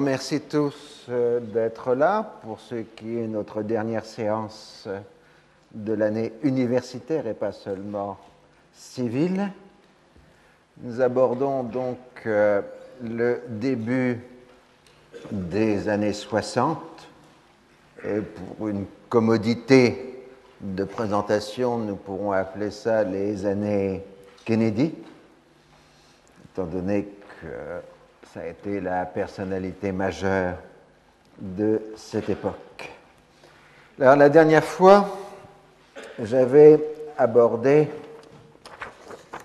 remercie tous euh, d'être là pour ce qui est notre dernière séance de l'année universitaire et pas seulement civile. Nous abordons donc euh, le début des années 60 et pour une commodité de présentation, nous pourrons appeler ça les années Kennedy, étant donné que ça a été la personnalité majeure de cette époque. Alors, la dernière fois, j'avais abordé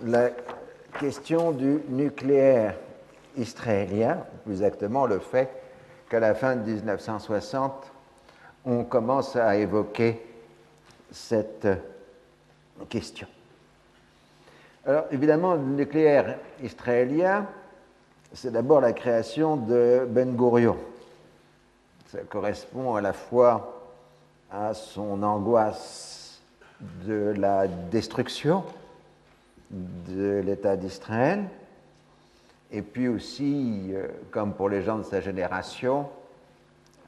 la question du nucléaire israélien, plus exactement le fait qu'à la fin de 1960, on commence à évoquer cette question. Alors évidemment, le nucléaire israélien, c'est d'abord la création de Ben Gurion. Ça correspond à la fois à son angoisse de la destruction de l'État d'Israël, et puis aussi, euh, comme pour les gens de sa génération,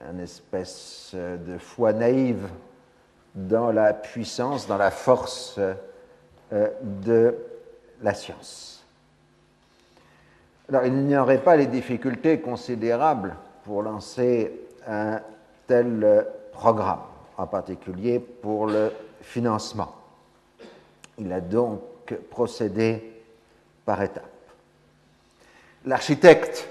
une espèce de foi naïve dans la puissance, dans la force euh, de la science. Il n'y aurait pas les difficultés considérables pour lancer un tel programme, en particulier pour le financement. Il a donc procédé par étapes. L'architecte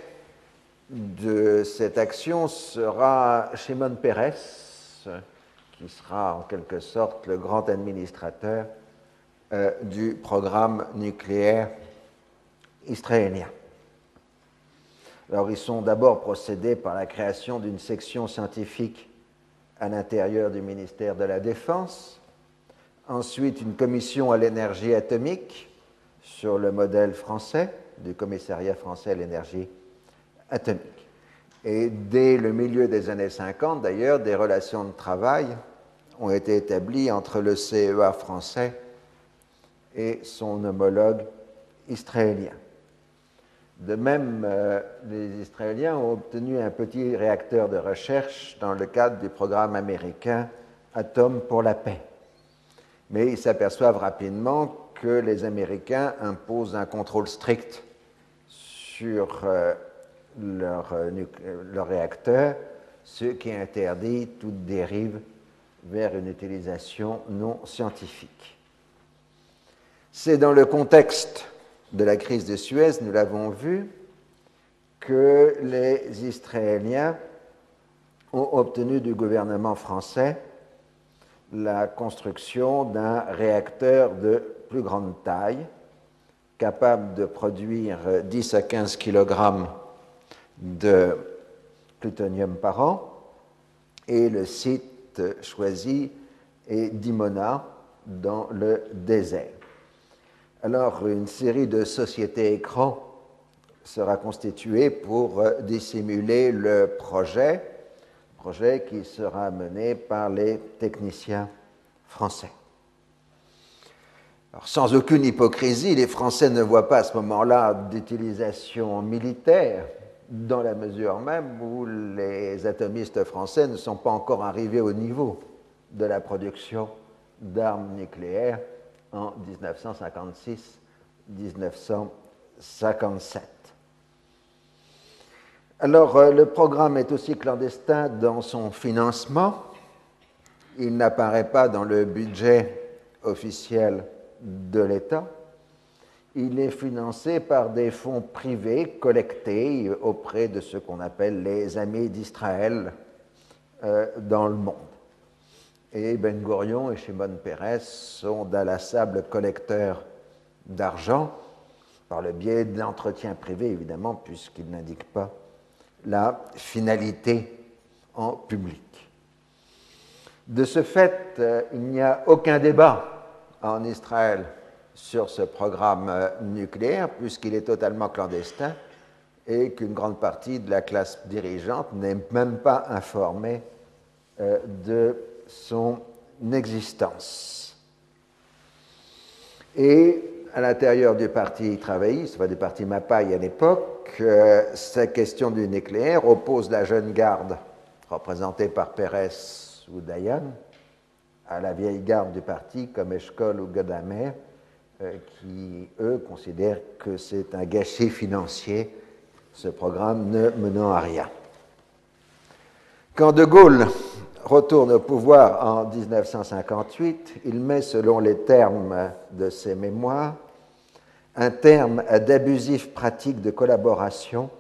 de cette action sera Shimon Peres, qui sera en quelque sorte le grand administrateur euh, du programme nucléaire israélien. Alors, ils sont d'abord procédés par la création d'une section scientifique à l'intérieur du ministère de la Défense, ensuite une commission à l'énergie atomique sur le modèle français du commissariat français à l'énergie atomique. Et dès le milieu des années 50, d'ailleurs, des relations de travail ont été établies entre le CEA français et son homologue israélien. De même, euh, les Israéliens ont obtenu un petit réacteur de recherche dans le cadre du programme américain Atom pour la paix. Mais ils s'aperçoivent rapidement que les Américains imposent un contrôle strict sur euh, euh, leur, réacteur, ce qui interdit toute dérive vers une utilisation non scientifique. C'est dans le contexte de la crise de Suez, nous l'avons vu, que les Israéliens ont obtenu du gouvernement français la construction d'un réacteur de plus grande taille, capable de produire 10 à 15 kg de plutonium par an. Et le site choisi est Dimona, dans le désert. Alors, une série de sociétés écrans sera constituée pour euh, dissimuler le projet, projet qui sera mené par les techniciens français. sans aucune hypocrisie, les Français ne voient pas à ce moment-là d'utilisation militaire, dans la mesure même où les atomistes français ne sont pas encore arrivés au niveau de la production d'armes nucléaires en 1956-1957. Alors, euh, le programme est aussi clandestin dans son financement. Il n'apparaît pas dans le budget officiel de l'État. Il est financé par des fonds privés collectés auprès de ce qu'on appelle les amis d'Israël euh, dans le monde. Et Ben Gurion et Shimon Peres sont d'inlassables collecteurs d'argent par le biais d'entretiens privés, évidemment, puisqu'ils n'indiquent pas la finalité en public. De ce fait, euh, il n'y a aucun débat en Israël sur ce programme euh, nucléaire, puisqu'il est totalement clandestin et qu'une grande partie de la classe dirigeante n'est même pas informée euh, de son existence. Et à l'intérieur du parti travailliste, enfin du parti Mapai à l'époque, euh, cette question du nucléaire oppose la jeune garde, représentée par Pérez ou Dayan, à la vieille garde du parti comme Eshkol ou Gadamer, euh, qui, eux, considèrent que c'est un gâchis financier, ce programme ne menant à rien. Quand De Gaulle retourne au pouvoir en 1958, il met, selon les termes de ses mémoires, un terme d'abusif pratique de collaboration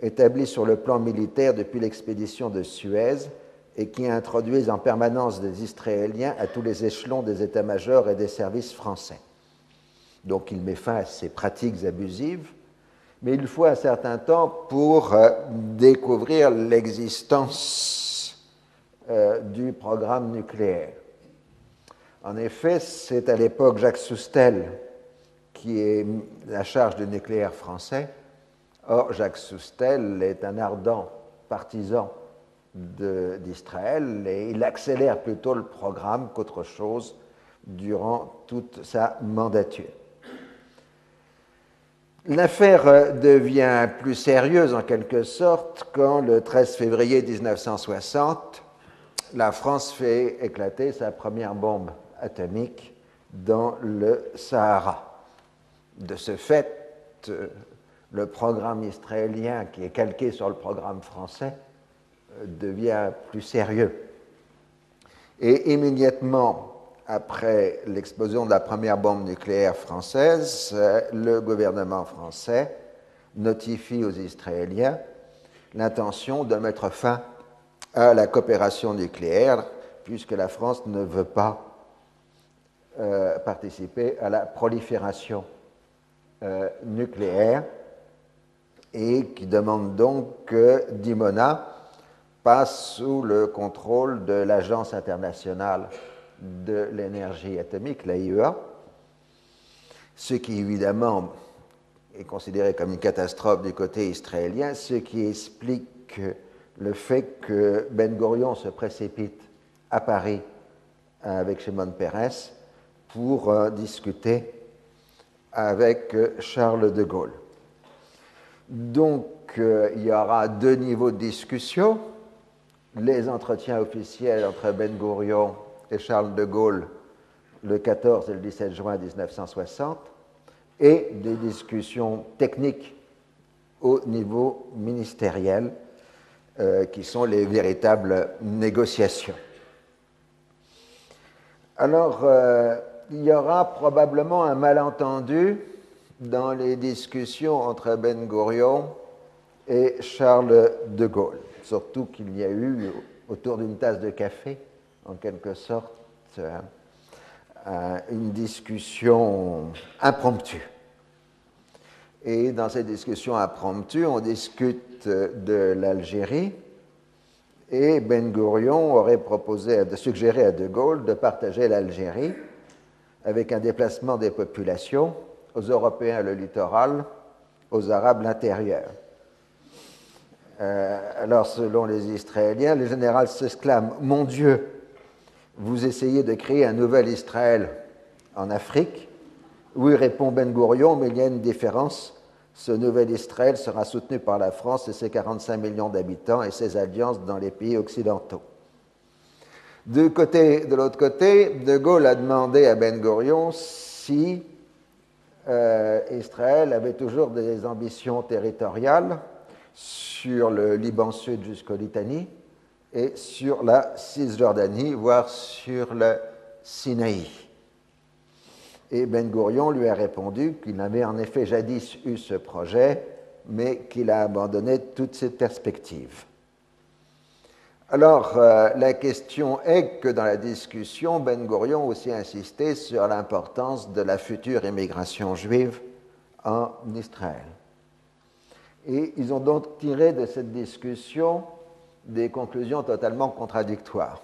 établi sur le plan militaire depuis l'expédition de Suez et qui introduisent en permanence des Israéliens à tous les échelons des états-majors et des services français. Donc il met fin à ces pratiques abusives, mais il faut un certain temps pour euh, découvrir l'existence euh, du programme nucléaire. En effet, c'est à l'époque Jacques Soustel qui est la charge du nucléaire français. Or, Jacques Soustel est un ardent partisan d'Israël et il accélère plutôt le programme qu'autre chose durant toute sa mandature. L'affaire devient plus sérieuse en quelque sorte quand le 13 février 1960, la France fait éclater sa première bombe atomique dans le Sahara. De ce fait, le programme israélien, qui est calqué sur le programme français, devient plus sérieux. Et immédiatement après l'explosion de la première bombe nucléaire française, le gouvernement français notifie aux Israéliens l'intention de mettre fin à la coopération nucléaire, puisque la France ne veut pas euh, participer à la prolifération euh, nucléaire et qui demande donc que Dimona passe sous le contrôle de l'Agence internationale de l'énergie atomique, l'AIEA, ce qui évidemment est considéré comme une catastrophe du côté israélien, ce qui explique le fait que Ben Gurion se précipite à Paris avec Shimon Peres pour euh, discuter avec Charles de Gaulle. Donc, euh, il y aura deux niveaux de discussion les entretiens officiels entre Ben Gurion et Charles de Gaulle le 14 et le 17 juin 1960 et des discussions techniques au niveau ministériel euh, qui sont les véritables négociations. Alors, euh, il y aura probablement un malentendu dans les discussions entre Ben Gurion et Charles de Gaulle surtout qu'il y a eu autour d'une tasse de café, en quelque sorte, euh, une discussion impromptue. Et dans cette discussion impromptue, on discute de l'Algérie et Ben Gurion aurait proposé, de suggérer à De Gaulle de partager l'Algérie avec un déplacement des populations, aux Européens le littoral, aux Arabes l'intérieur. Euh, alors, selon les Israéliens, le général s'exclame Mon Dieu, vous essayez de créer un nouvel Israël en Afrique Oui, répond Ben Gurion, mais il y a une différence. Ce nouvel Israël sera soutenu par la France et ses 45 millions d'habitants et ses alliances dans les pays occidentaux. De l'autre côté, De Gaulle a demandé à Ben Gurion si euh, Israël avait toujours des ambitions territoriales sur le Liban Sud jusqu'au Litanie et sur la Cisjordanie, voire sur le Sinaï. Et Ben Gurion lui a répondu qu'il avait en effet jadis eu ce projet, mais qu'il a abandonné toutes ses perspectives. Alors, euh, la question est que dans la discussion, Ben Gurion aussi insisté sur l'importance de la future immigration juive en Israël. Et ils ont donc tiré de cette discussion des conclusions totalement contradictoires.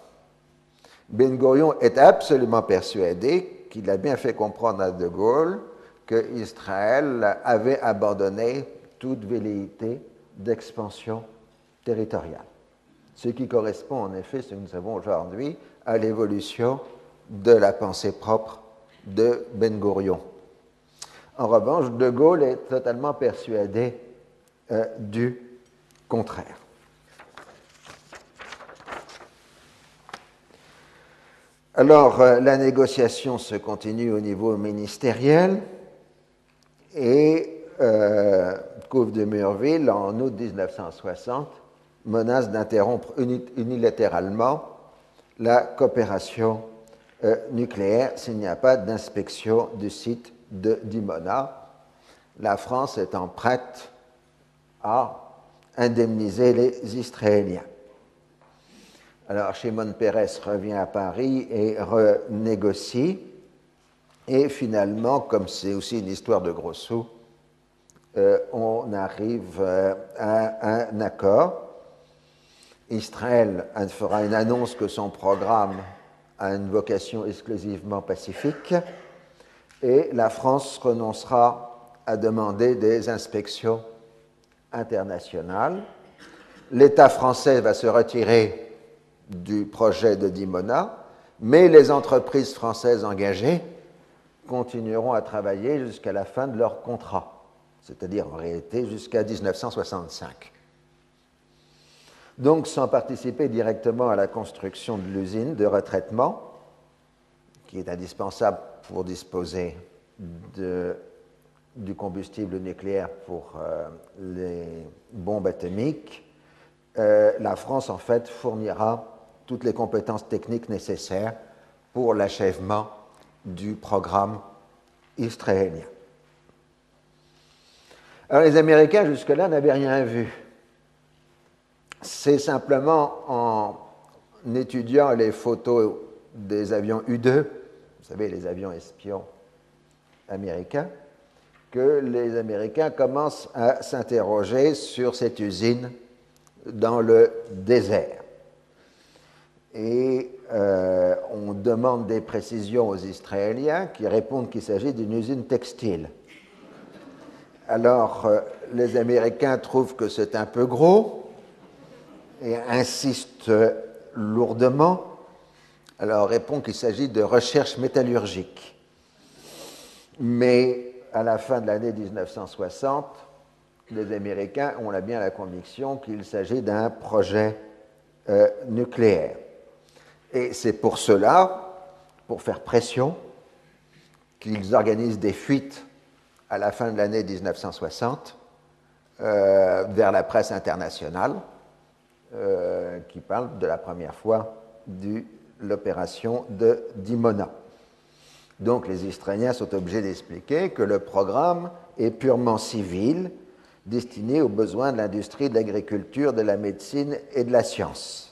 Ben Gurion est absolument persuadé qu'il a bien fait comprendre à De Gaulle que Israël avait abandonné toute velléité d'expansion territoriale. Ce qui correspond en effet, ce que nous savons aujourd'hui, à l'évolution de la pensée propre de Ben Gurion. En revanche, De Gaulle est totalement persuadé du contraire. Alors, la négociation se continue au niveau ministériel et euh, de Murville, en août 1960, menace d'interrompre unilatéralement la coopération euh, nucléaire s'il n'y a pas d'inspection du site de Dimona, la France étant prête à indemniser les Israéliens. Alors Shimon Peres revient à Paris et renégocie. Et finalement, comme c'est aussi une histoire de gros sous, euh, on arrive euh, à un accord. Israël fera une annonce que son programme a une vocation exclusivement pacifique et la France renoncera à demander des inspections internationales. L'État français va se retirer du projet de Dimona, mais les entreprises françaises engagées continueront à travailler jusqu'à la fin de leur contrat c'est-à-dire en réalité jusqu'à 1965. Donc sans participer directement à la construction de l'usine de retraitement, qui est indispensable pour disposer du combustible nucléaire pour euh, les bombes atomiques, euh, la France en fait fournira toutes les compétences techniques nécessaires pour l'achèvement du programme israélien. Alors les Américains jusque-là n'avaient rien vu. C'est simplement en étudiant les photos des avions U-2, vous savez, les avions espions américains, que les Américains commencent à s'interroger sur cette usine dans le désert. Et euh, on demande des précisions aux Israéliens qui répondent qu'il s'agit d'une usine textile. Alors, euh, les Américains trouvent que c'est un peu gros et insistent lourdement. Alors, répond qu'il s'agit de recherche métallurgique. Mais à la fin de l'année 1960, les Américains ont bien la conviction qu'il s'agit d'un projet euh, nucléaire. Et c'est pour cela, pour faire pression, qu'ils organisent des fuites à la fin de l'année 1960 euh, vers la presse internationale euh, qui parle de la première fois de l'opération de Dimona. Donc les Israéliens sont obligés d'expliquer que le programme est purement civil, destiné aux besoins de l'industrie, de l'agriculture, de la médecine et de la science,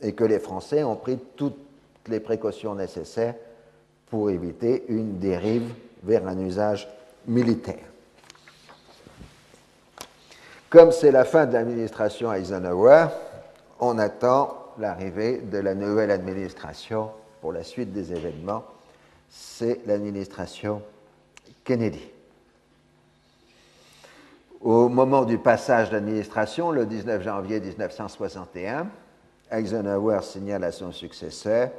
et que les Français ont pris toutes les précautions nécessaires pour éviter une dérive vers un usage militaire. Comme c'est la fin de l'administration Eisenhower, on attend l'arrivée de la nouvelle administration pour la suite des événements. C'est l'administration Kennedy. Au moment du passage d'administration, le 19 janvier 1961, Eisenhower signale à son successeur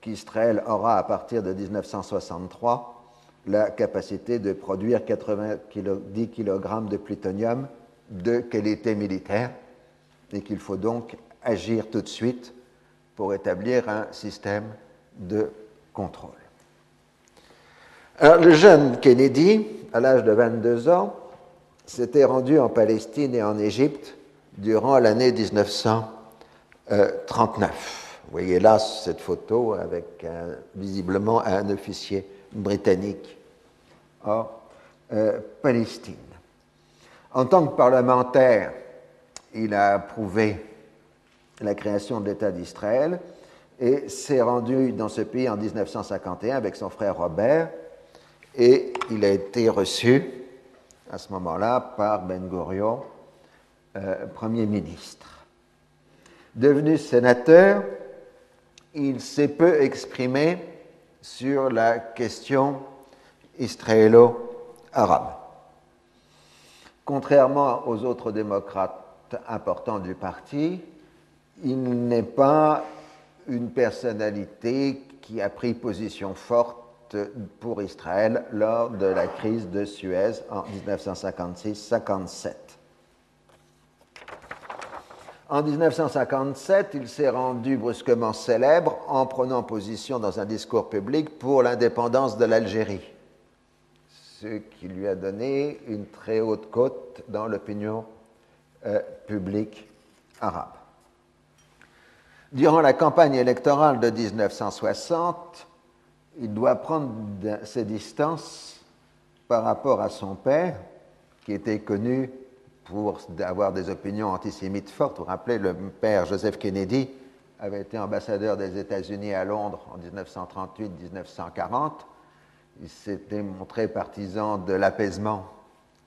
qu'Israël aura à partir de 1963 la capacité de produire 90 kg de plutonium de qualité militaire et qu'il faut donc agir tout de suite pour établir un système de contrôle. Alors, le jeune Kennedy, à l'âge de 22 ans, s'était rendu en Palestine et en Égypte durant l'année 1939. Vous voyez là cette photo avec visiblement un officier britannique en euh, Palestine. En tant que parlementaire, il a approuvé la création de l'État d'Israël et s'est rendu dans ce pays en 1951 avec son frère Robert et il a été reçu à ce moment-là par Ben Gurion, euh, Premier ministre. Devenu sénateur, il s'est peu exprimé sur la question israélo-arabe. Contrairement aux autres démocrates importants du parti, il n'est pas une personnalité qui a pris position forte pour Israël lors de la crise de Suez en 1956-57. En 1957, il s'est rendu brusquement célèbre en prenant position dans un discours public pour l'indépendance de l'Algérie, ce qui lui a donné une très haute cote dans l'opinion euh, publique arabe. Durant la campagne électorale de 1960, il doit prendre ses distances par rapport à son père, qui était connu pour avoir des opinions antisémites fortes. Vous vous rappelez, le père Joseph Kennedy avait été ambassadeur des États-Unis à Londres en 1938-1940. Il s'était montré partisan de l'apaisement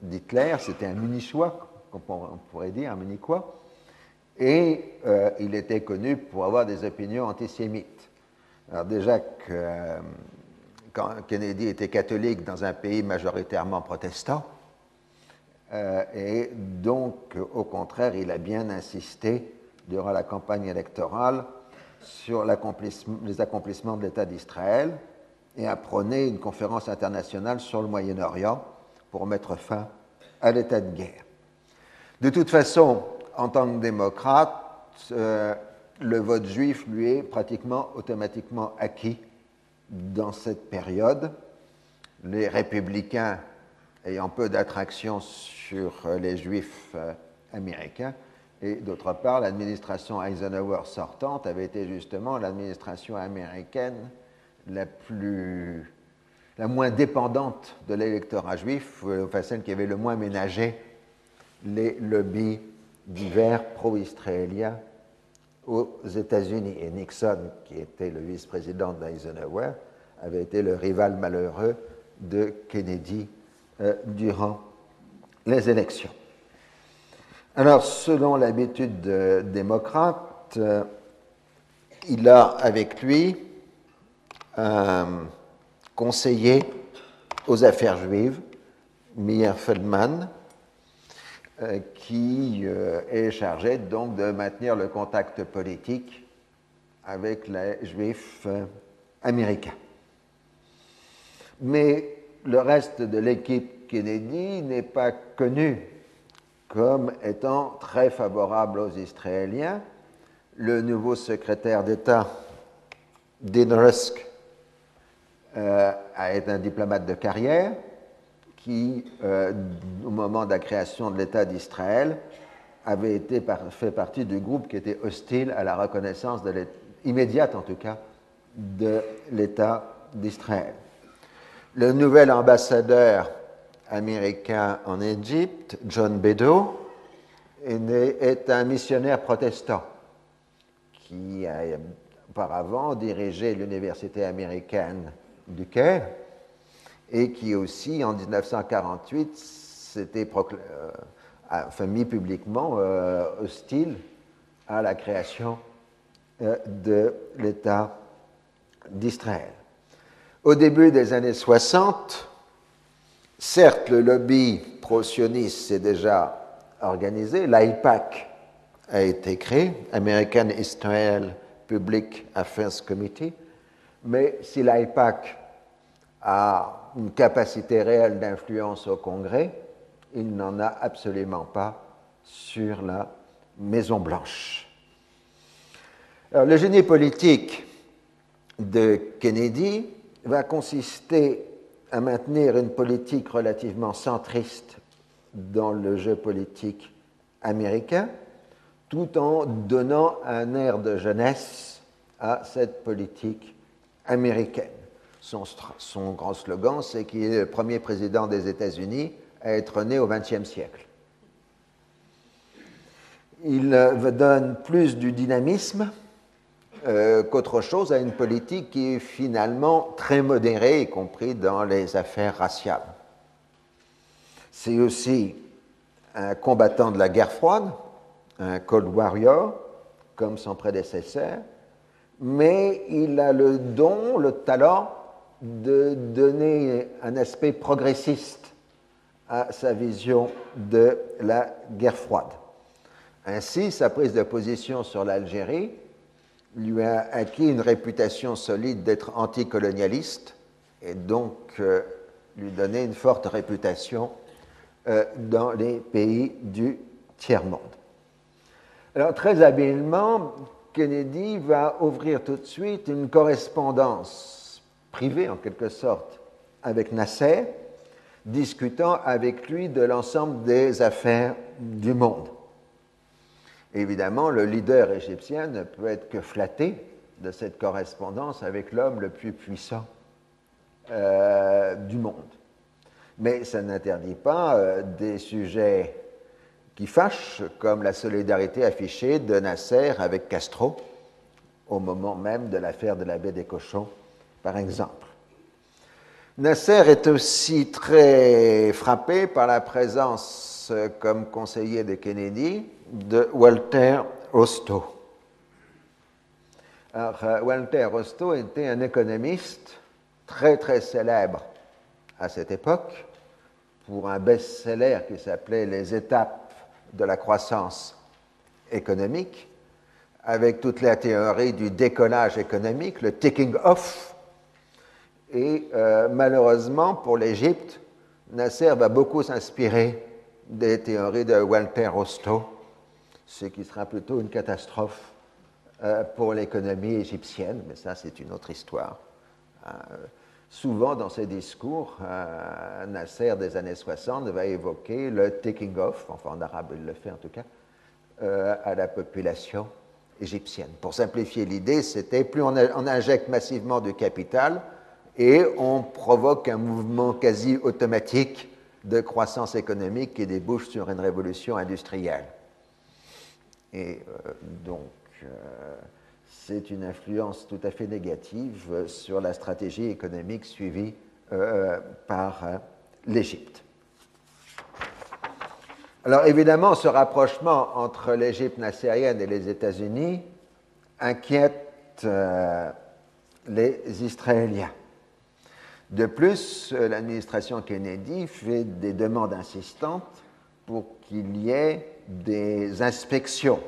d'Hitler. C'était un munichois, on pourrait dire, un munichois. Et euh, il était connu pour avoir des opinions antisémites. Alors déjà euh, quand Kennedy était catholique dans un pays majoritairement protestant, euh, et donc, au contraire, il a bien insisté durant la campagne électorale sur les accomplissements de l'État d'Israël et a prôné une conférence internationale sur le Moyen-Orient pour mettre fin à l'état de guerre. De toute façon, en tant que démocrate, euh, le vote juif lui est pratiquement automatiquement acquis dans cette période. Les républicains ayant peu d'attraction sur euh, les juifs euh, américains. Et d'autre part, l'administration Eisenhower sortante avait été justement l'administration américaine la plus la moins dépendante de l'électorat juif, euh, enfin celle qui avait le moins ménagé les lobbies divers pro-israéliens aux États-Unis. Et Nixon, qui était le vice-président d'Eisenhower, avait été le rival malheureux de Kennedy durant les élections. Alors, selon l'habitude démocrate, euh, il a avec lui un conseiller aux affaires juives, Meir Feldman, euh, qui euh, est chargé donc de maintenir le contact politique avec les juifs américains. Mais le reste de l'équipe Kennedy n'est pas connu comme étant très favorable aux Israéliens. Le nouveau secrétaire d'État, Dean Rusk, euh, a été un diplomate de carrière qui, euh, au moment de la création de l'État d'Israël, avait fait partie du groupe qui était hostile à la reconnaissance immédiate, en tout cas, de l'État d'Israël. Le nouvel ambassadeur américain en Égypte, John Beddoe, est un missionnaire protestant qui a auparavant dirigé l'université américaine du Caire et qui aussi, en 1948, s'était euh, mis publiquement euh, hostile à la création euh, de l'État d'Israël. Au début des années 60, Certes, le lobby pro-sioniste s'est déjà organisé, l'IPAC a été créé, American Israel Public Affairs Committee, mais si l'IPAC a une capacité réelle d'influence au Congrès, il n'en a absolument pas sur la Maison-Blanche. le génie politique de Kennedy va consister à maintenir une politique relativement centriste dans le jeu politique américain, tout en donnant un air de jeunesse à cette politique américaine. Son, grand slogan, c'est qu'il est le premier président des États-Unis à être né au XXe siècle. Il donne plus du dynamisme, euh, qu'autre chose à une politique qui est finalement très modérée, y compris dans les affaires raciales. C'est aussi un combattant de la guerre froide, un Cold Warrior, comme son prédécesseur, mais il a le don, le talent de donner un aspect progressiste à sa vision de la guerre froide. Ainsi, sa prise de position sur l'Algérie lui a acquis une réputation solide d'être anticolonialiste et donc euh, lui donner une forte réputation euh, dans les pays du tiers-monde. Alors, très habilement, Kennedy va ouvrir tout de suite une correspondance privée, en quelque sorte, avec Nasser, discutant avec lui de l'ensemble des affaires du monde. Évidemment, le leader égyptien ne peut être que flatté de cette correspondance avec l'homme le plus puissant euh, du monde. Mais ça n'interdit pas euh, des sujets qui fâchent, comme la solidarité affichée de Nasser avec Castro au moment même de l'affaire de la baie des cochons, par exemple. Nasser est aussi très frappé par la présence euh, comme conseiller de Kennedy de Walter Rostow. Euh, Walter Rostow était un économiste très très célèbre à cette époque pour un best-seller qui s'appelait Les étapes de la croissance économique, avec toute la théorie du décollage économique, le taking off. Et euh, malheureusement pour l'Égypte, Nasser va beaucoup s'inspirer des théories de Walter Rostow, ce qui sera plutôt une catastrophe euh, pour l'économie égyptienne, mais ça c'est une autre histoire. Euh, souvent dans ses discours, euh, Nasser des années 60 va évoquer le taking off, enfin en arabe il le fait en tout cas, à la population égyptienne. Pour simplifier l'idée, c'était plus on, on, injecte massivement du capital et on provoque un mouvement quasi automatique de croissance économique qui débouche sur une révolution industrielle. Et euh, donc, euh, c'est une influence tout à fait négative sur la stratégie économique suivie euh, par l'Égypte. Alors évidemment, ce rapprochement entre l'Égypte nassérienne et les États-Unis inquiète les Israéliens. De plus, l'administration Kennedy fait des demandes insistantes pour qu'il y ait des inspections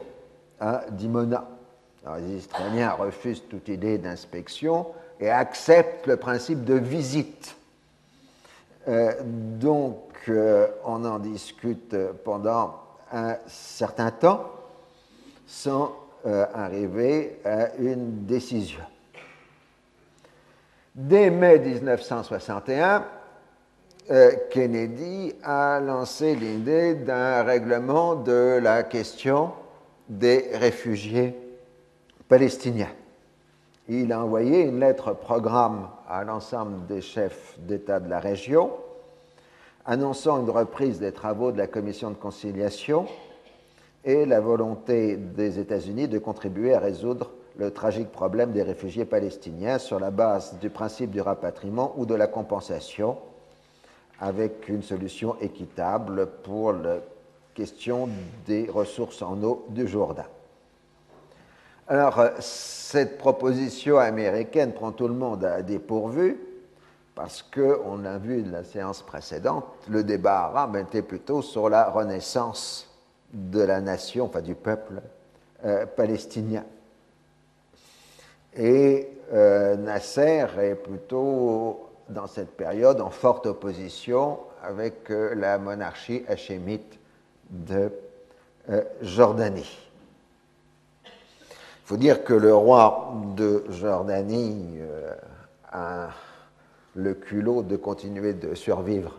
à Dimona. les Israéliens refusent toute idée d'inspection et acceptent le principe de visite. Euh, donc, euh, on en discute pendant un certain temps sans euh, arriver à une décision. Dès mai 1961, euh, Kennedy a lancé l'idée d'un règlement de la question des réfugiés palestiniens. Il a envoyé une lettre programme à l'ensemble des chefs d'État de la région, annonçant une reprise des travaux de la commission de conciliation et la volonté des États-Unis de contribuer à résoudre le tragique problème des réfugiés palestiniens sur la base du principe du rapatriement ou de la compensation avec une solution équitable pour la question des ressources en eau du Jourdain. Alors, euh, cette proposition américaine prend tout le monde à dépourvu parce que, on l'a vu de la séance précédente, le débat arabe était plutôt sur la renaissance de la nation, enfin du peuple euh, palestinien. Et euh, Nasser est plutôt dans cette période en forte opposition avec euh, la monarchie hachémite de euh, Jordanie. Il faut dire que le roi de Jordanie euh, a le culot de continuer de survivre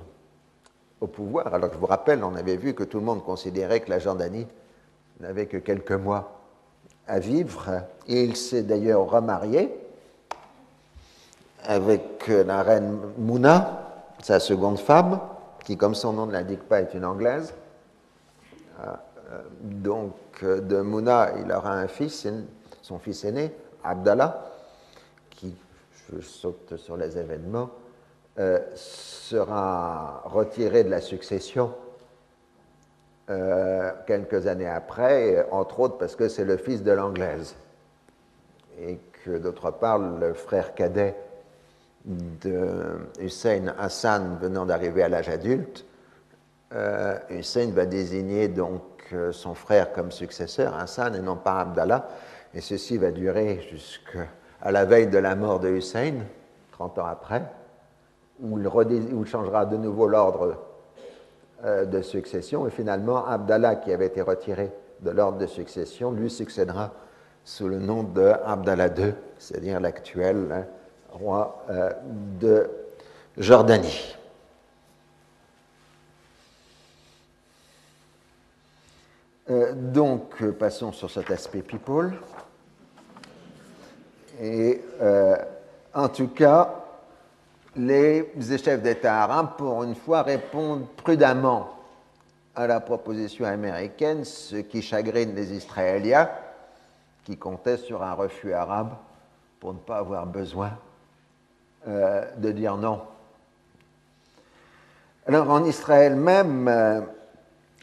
au pouvoir. Alors je vous rappelle, on avait vu que tout le monde considérait que la Jordanie n'avait que quelques mois à vivre. Et il s'est d'ailleurs remarié avec euh, la reine Mouna, sa seconde femme, qui, comme son nom ne l'indique pas, est une anglaise. Ah, euh, donc, euh, de Mouna, il aura un fils, son fils aîné, Abdallah, qui, je saute sur les événements, sera retiré de la succession quelques années après, entre autres parce que c'est le fils de l'anglaise. Et que, d'autre part, le frère cadet de Hussein Hassan venant d'arriver à l'âge adulte, euh, Hussein va désigner donc euh, son frère comme successeur, Hassan, et non pas Abdallah, et ceci va durer jusqu'à la veille de la mort de Hussein, 30 ans après, où il, changera de nouveau l'ordre euh, de succession, et finalement Abdallah, qui avait été retiré de l'ordre de succession lui succédera sous le nom de Abdallah II, c'est-à-dire l'actuel hein, roi euh, de Jordanie. Euh, donc, passons sur cet aspect people. Et euh, en tout cas, les chefs d'État arabes, pour une fois, répondent prudemment à la proposition américaine, ce qui chagrine les Israéliens, qui comptaient sur un refus arabe pour ne pas avoir besoin euh, de dire non. Alors en Israël même, euh,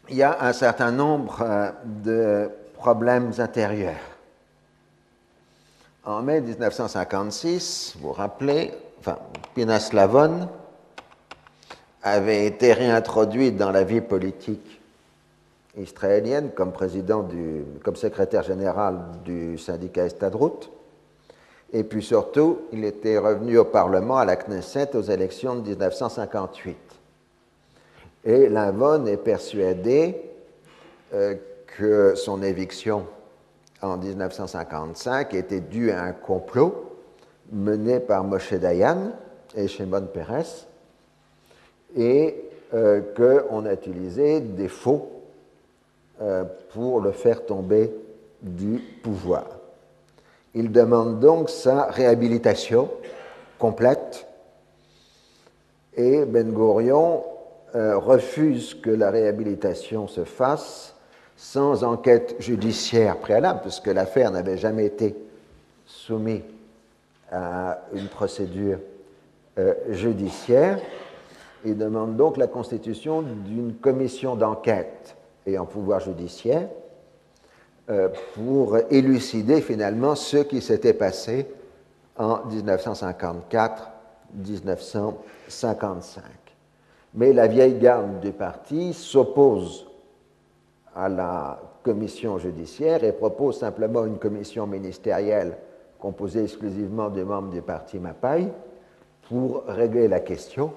il y a un certain nombre euh, de problèmes intérieurs. En mai 1956, vous vous rappelez, enfin, Pinas Lavon avait été réintroduite dans la vie politique israélienne comme comme secrétaire général du syndicat Estadrout. Et puis surtout, il était revenu au Parlement, à la Knesset, aux élections de 1958. Et Lavon est persuadé euh, que son éviction en 1955 était due à un complot mené par Moshe Dayan et Shimon Peres et euh, qu'on a utilisé des faux euh, pour le faire tomber du pouvoir. Il demande donc sa réhabilitation complète et Ben Gurion euh, refuse que la réhabilitation se fasse sans enquête judiciaire préalable, puisque l'affaire n'avait jamais été soumise à une procédure euh, judiciaire. Il demande donc la constitution d'une commission d'enquête en pouvoir judiciaire euh, pour élucider finalement ce qui s'était passé en 1954-1955 mais la vieille garde du parti s'oppose à la commission judiciaire et propose simplement une commission ministérielle composée exclusivement de membres du parti Mapai pour régler la question,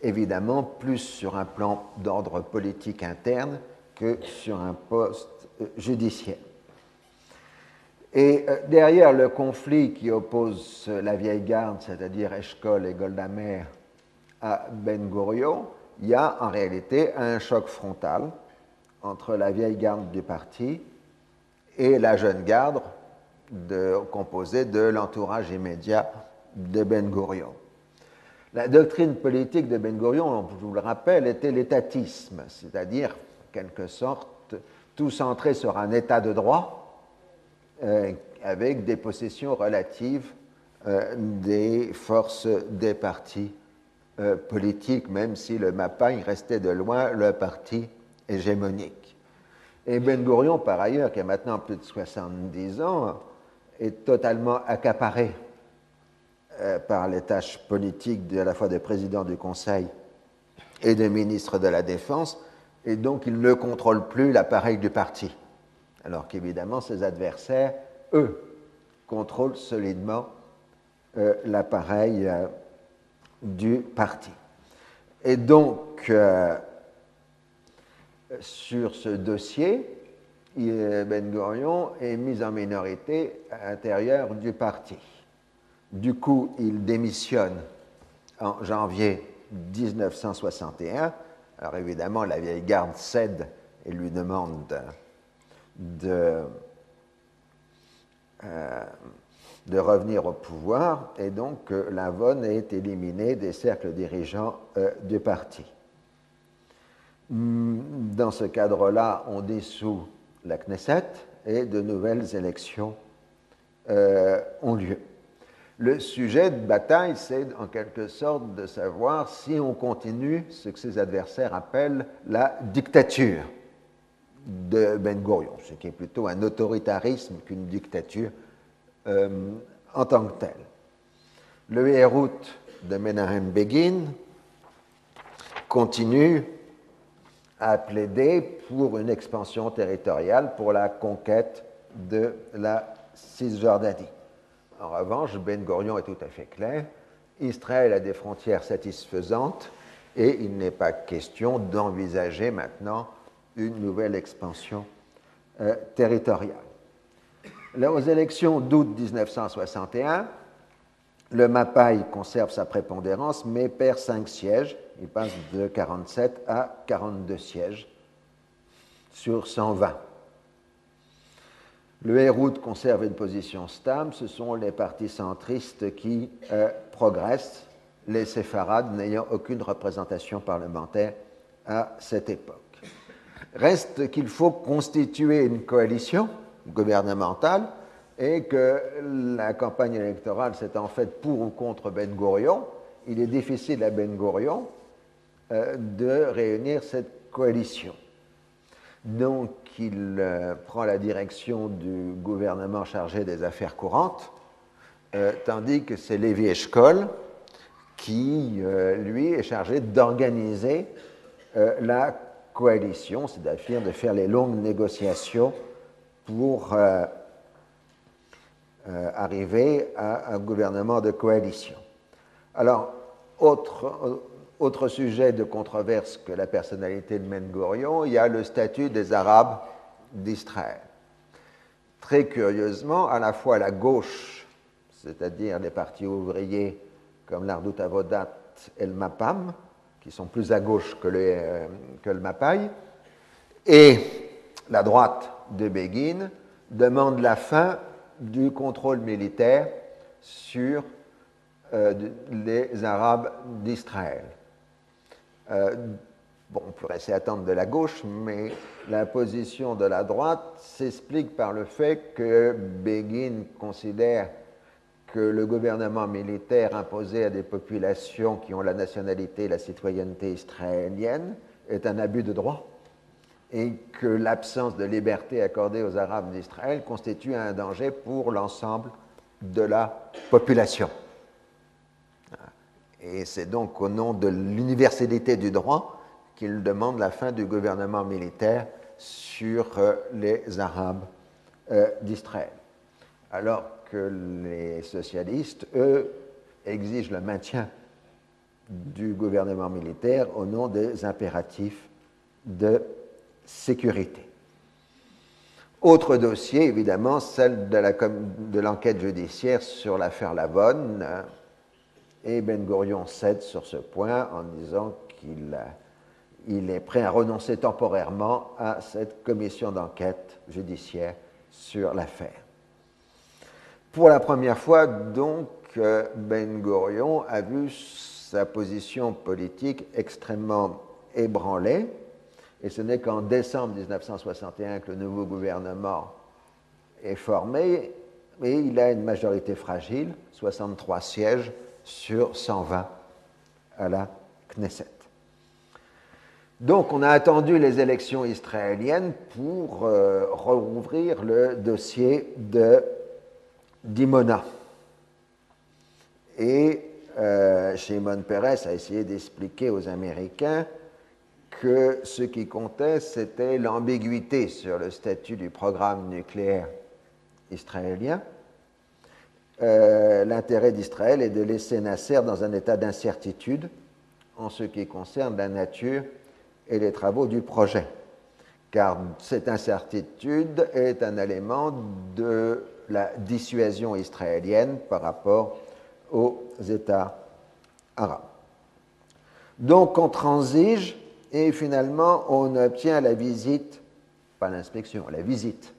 évidemment plus sur un plan d'ordre politique interne que sur un poste judiciaire. Et euh, derrière le conflit qui oppose la vieille garde, c'est-à-dire Eshkol et Goldamer, à Ben Gurion, il y a en réalité un choc frontal entre la vieille garde du parti et la jeune garde composée de l'entourage immédiat de Ben Gurion. La doctrine politique de Ben Gurion, je vous le rappelle, était l'étatisme, c'est-à-dire, en quelque sorte, tout centré sur un état de droit euh, avec des possessions relatives euh, des forces des partis euh, politique, même si le MAPA restait de loin le parti hégémonique. Et Ben Gurion, par ailleurs, qui a maintenant plus de 70 ans, est totalement accaparé par les tâches politiques à la fois de président du Conseil et de ministre de la Défense, et donc il ne contrôle plus l'appareil du parti. Alors qu'évidemment, ses adversaires, eux, contrôlent solidement euh, l'appareil du parti. Et donc, euh, sur ce dossier, Ben Gurion est mis en minorité à l'intérieur du parti. Du coup, il démissionne en janvier 1961. Alors évidemment, la vieille garde cède et lui demande de, euh, revenir au pouvoir et donc euh, Lavonne est éliminé des cercles dirigeants euh, du parti. Hmm, dans ce cadre-là, on dissout la Knesset et de nouvelles élections euh, ont lieu. Le sujet de bataille, c'est en quelque sorte de savoir si on continue ce que ses adversaires appellent la dictature de Ben Gurion, ce qui est plutôt un autoritarisme qu'une dictature euh, en tant que tel. Le Hérout de Menahem Begin continue à plaider pour une expansion territoriale, pour la conquête de la Cisjordanie. En revanche, Ben Gurion est tout à fait clair. Israël a des frontières satisfaisantes et il n'est pas question d'envisager maintenant une nouvelle expansion territoriale. Là, aux élections d'août 1961, le Mapai conserve sa prépondérance, mais perd 5 sièges. Il passe de 47 à 42 sièges sur 120. Le Hérout conserve une position stable. Ce sont les partis centristes qui euh, progressent, les séfarades n'ayant aucune représentation parlementaire à cette époque. Reste qu'il faut constituer une coalition gouvernementale et que la campagne électorale s'est en fait pour ou contre Ben Gurion. Il est difficile à Ben Gurion euh, de réunir cette coalition. Donc il euh, prend la direction du gouvernement chargé des affaires courantes, euh, tandis que c'est Lévi Eshkol qui, lui, est chargé d'organiser la coalition, c'est-à-dire de faire les longues négociations pour arriver à un gouvernement de coalition. Alors, autre, autre sujet de controverse que la personnalité de Gurion, il y a le statut des Arabes d'Israël. Très curieusement, à la fois la gauche, c'est-à-dire les partis ouvriers comme l'Ardout Avodat et le Mapam, qui sont plus à gauche que le, euh, le Mapai, et la droite de Begin demandent la fin du contrôle militaire sur euh, les Arabes d'Israël. Euh, bon, on pourrait s'y attendre de la gauche, mais la position de la droite s'explique par le fait que Begin considère que le gouvernement militaire imposé à des populations qui ont la nationalité et la citoyenneté israélienne est un abus de droit et que l'absence de liberté accordée aux Arabes d'Israël constitue un danger pour l'ensemble de la population. Et c'est donc au nom de l'universalité du droit qu'il demande la fin du gouvernement militaire sur euh, les Arabes euh, d'Israël. Alors que les socialistes, eux, exigent le maintien du gouvernement militaire au nom des impératifs de sécurité. Autre dossier, évidemment, celle de l'enquête judiciaire sur l'affaire Lavonne, et Ben Gurion cède sur ce point en disant qu'il il est prêt à renoncer temporairement à cette commission d'enquête judiciaire sur l'affaire. Pour la première fois, donc, Ben Gurion a vu sa position politique extrêmement ébranlée, et ce n'est qu'en décembre 1961 que le nouveau gouvernement est formé, et il a une majorité fragile, 63 sièges, sur 120 à la Knesset. Donc on a attendu les élections israéliennes pour euh, rouvrir le dossier de d'Imona. Et euh, Shimon Peres a essayé d'expliquer aux Américains que ce qui comptait, c'était l'ambiguïté sur le statut du programme nucléaire israélien euh, l'intérêt d'Israël est de laisser Nasser dans un état d'incertitude en ce qui concerne la nature et les travaux du projet. Car cette incertitude est un élément de la dissuasion israélienne par rapport aux États arabes. Donc on transige et finalement on obtient la visite, pas l'inspection, la visite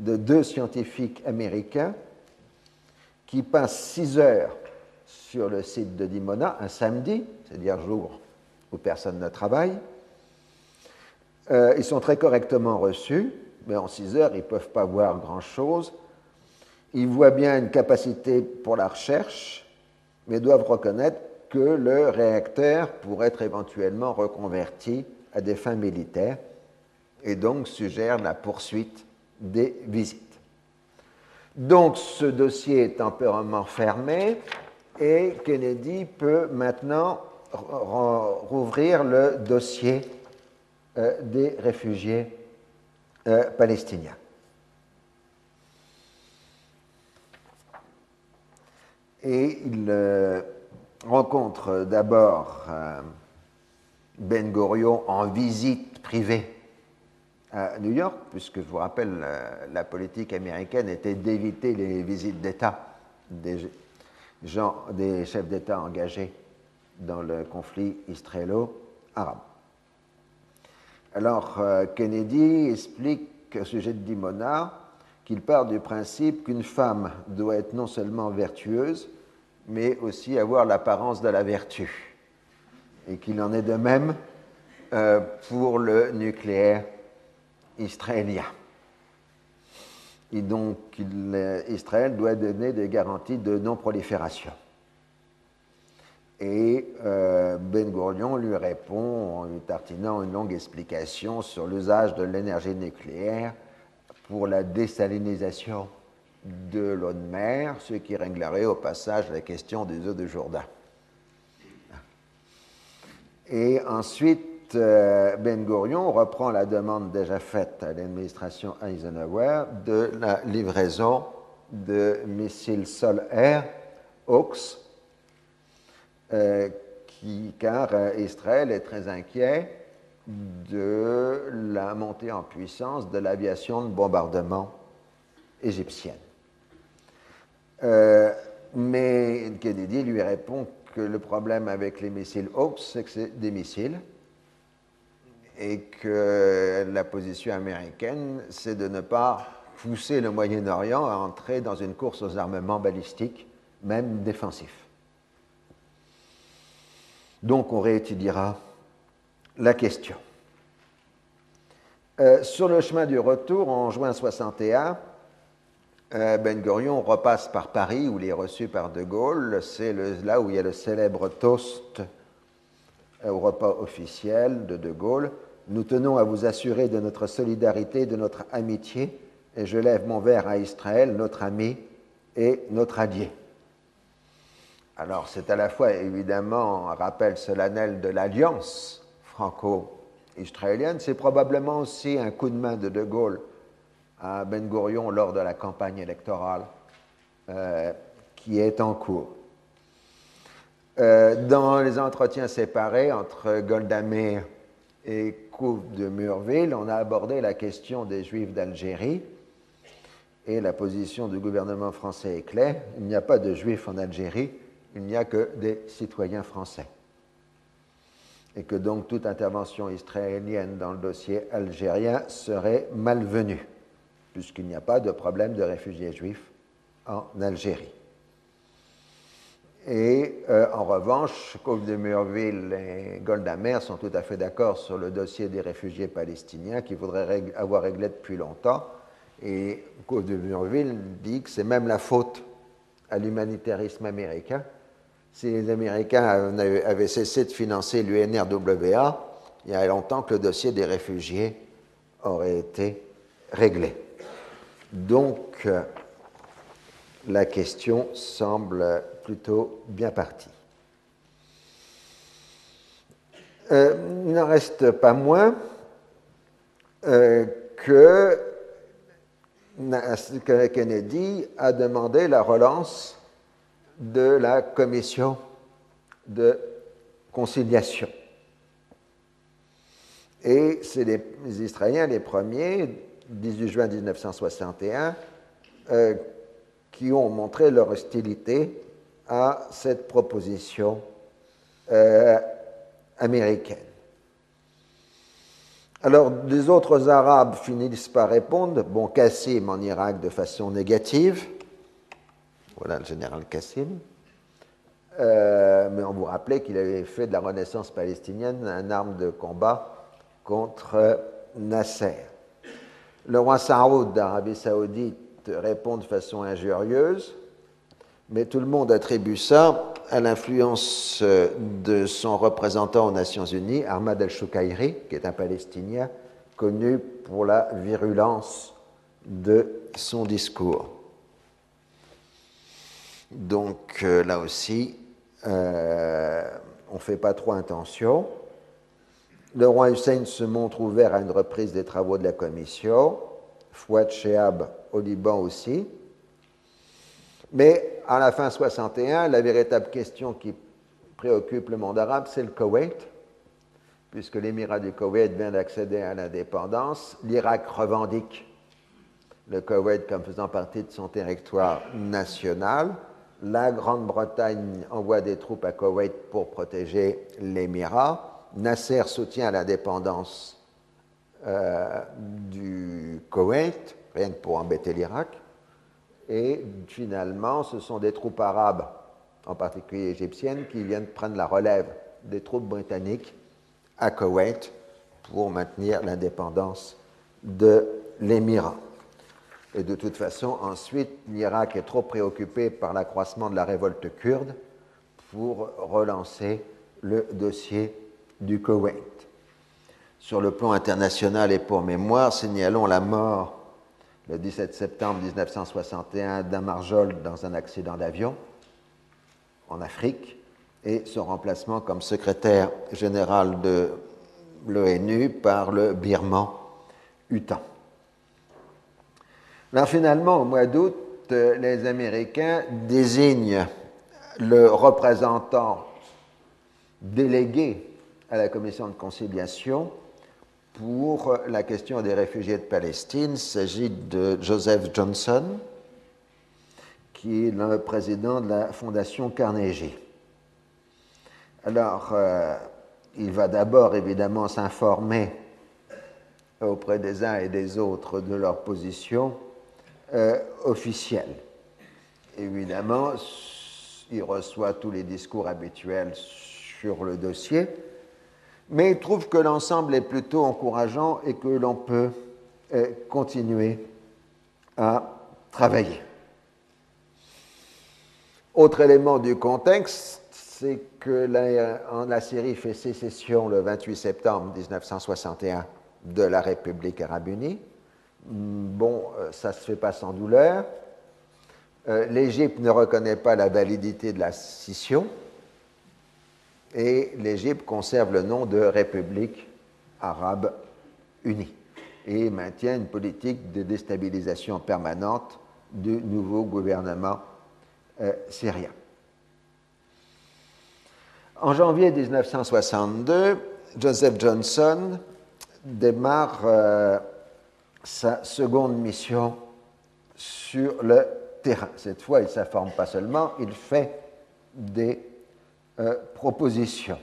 de deux scientifiques américains qui passent six heures sur le site de Dimona un samedi, c'est-à-dire jour où personne ne travaille. Euh, ils sont très correctement reçus, mais en six heures, ils ne peuvent pas voir grand-chose. Ils voient bien une capacité pour la recherche, mais doivent reconnaître que le réacteur pourrait être éventuellement reconverti à des fins militaires et donc suggèrent la poursuite des visites. Donc ce dossier est temporairement fermé et Kennedy peut maintenant rouvrir le dossier euh, des réfugiés euh, palestiniens. Et il euh, rencontre d'abord Ben Gurion en visite privée à New York, puisque je vous rappelle, la, politique américaine était d'éviter les visites d'État des, des chefs d'État engagés dans le conflit israélo-arabe. Alors, euh, Kennedy explique au sujet de Dimona qu'il part du principe qu'une femme doit être non seulement vertueuse, mais aussi avoir l'apparence de la vertu. Et qu'il en est de même euh, pour le nucléaire israélien. Et donc, Israël doit donner des garanties de non-prolifération. Et euh, Ben Gurion lui répond en lui tartinant une longue explication sur l'usage de l'énergie nucléaire pour la désalinisation de l'eau de mer, ce qui réglerait au passage la question des eaux de Jourdain. Et ensuite, Ben Gurion reprend la demande déjà faite à l'administration Eisenhower de la livraison de missiles sol-air Hawks, euh, car euh, Israël est très inquiet de la montée en puissance de l'aviation de bombardement égyptienne. Euh, mais Kennedy lui répond que le problème avec les missiles Hawks, c'est que c'est des missiles et que la position américaine, c'est de ne pas pousser le Moyen-Orient à entrer dans une course aux armements balistiques, même défensifs. Donc on réétudiera la question. Euh, sur le chemin du retour, en juin 61, euh, Ben Gurion repasse par Paris, où il est reçu par De Gaulle. C'est là où il y a le célèbre toast euh, au repas officiel de De Gaulle. Nous tenons à vous assurer de notre solidarité, de notre amitié, et je lève mon verre à Israël, notre ami et notre allié. Alors c'est à la fois évidemment un rappel solennel de l'alliance franco-israélienne, c'est probablement aussi un coup de main de De Gaulle à Ben Gurion lors de la campagne électorale euh, qui est en cours. Euh, dans les entretiens séparés entre Golda Meir et De Murville, on a abordé la question des Juifs d'Algérie et la position du gouvernement français est claire. Il n'y a pas de Juifs en Algérie, il n'y a que des citoyens français. Et que donc toute intervention israélienne dans le dossier algérien serait malvenue, puisqu'il n'y a pas de problème de réfugiés juifs en Algérie. Et euh, en revanche, Cove de Murville et Golda Meir sont tout à fait d'accord sur le dossier des réfugiés palestiniens qui voudraient avoir réglé depuis longtemps. Et Cove de Murville dit que c'est même la faute à l'humanitarisme américain si les Américains avaient cessé de financer l'UNRWA, il y a longtemps que le dossier des réfugiés aurait été réglé. Donc, la question semble plutôt bien partie. Euh, il n'en reste pas moins euh, que Kennedy a demandé la relance de la commission de conciliation. Et c'est les, Israéliens les premiers, 18 juin 1961, euh, qui ont montré leur hostilité à cette proposition euh, américaine. Alors, des autres Arabes finissent par répondre, bon, Kassim en Irak de façon négative, voilà le général Kassim. Euh, mais on vous rappelait qu'il avait fait de la renaissance palestinienne un arme de combat contre Nasser. Le roi Saoud d'Arabie saoudite répond de façon injurieuse, mais tout le monde attribue ça à l'influence de son représentant aux Nations Unies, Ahmad al-Shoukairi, qui est un Palestinien connu pour la virulence de son discours. Donc euh, là aussi, euh, on ne fait pas trop intention. Le roi Hussein se montre ouvert à une reprise des travaux de la commission. Fouad Shehab au Liban aussi. Mais à la fin 61, la véritable question qui préoccupe le monde arabe, c'est le Koweït, puisque l'émirat du Koweït vient d'accéder à l'indépendance. L'Irak revendique le Koweït comme faisant partie de son territoire national. La Grande-Bretagne envoie des troupes à Koweït pour protéger l'émirat. Nasser soutient l'indépendance euh, du Koweït, rien que pour embêter l'Irak. Et finalement, ce sont des troupes arabes, en particulier égyptiennes, qui viennent prendre la relève des troupes britanniques à Koweït pour maintenir l'indépendance de l'émirat. Et de toute façon, ensuite, l'Irak est trop préoccupé par l'accroissement de la révolte kurde pour relancer le dossier du Koweït. Sur le plan international et pour mémoire, signalons la mort le 17 septembre 1961 d'Amarjol dans un accident d'avion en Afrique et son remplacement comme secrétaire général de l'ONU par le Birman Utan. Alors finalement, au mois d'août, les Américains désignent le représentant délégué à la commission de conciliation pour la question des réfugiés de Palestine. Il s'agit de Joseph Johnson, qui est le président de la Fondation Carnegie. Alors, euh, il va d'abord évidemment s'informer auprès des uns et des autres de leur position euh, officielle. Évidemment, il reçoit tous les discours habituels sur le dossier, mais il trouve que l'ensemble est plutôt encourageant et que l'on peut euh, continuer à travailler. Autre élément du contexte, c'est que la, Syrie fait sécession le 28 septembre 1961 de la République arabe unie. Bon, euh, ça ne se fait pas sans douleur. Euh, L'Égypte ne reconnaît pas la validité de la scission et l'Égypte conserve le nom de République arabe unie et maintient une politique de déstabilisation permanente du nouveau gouvernement euh, syrien. En janvier 1962, Joseph Johnson démarre sa seconde mission sur le terrain. Cette fois, il ne s'informe pas seulement, il fait des euh, propositions.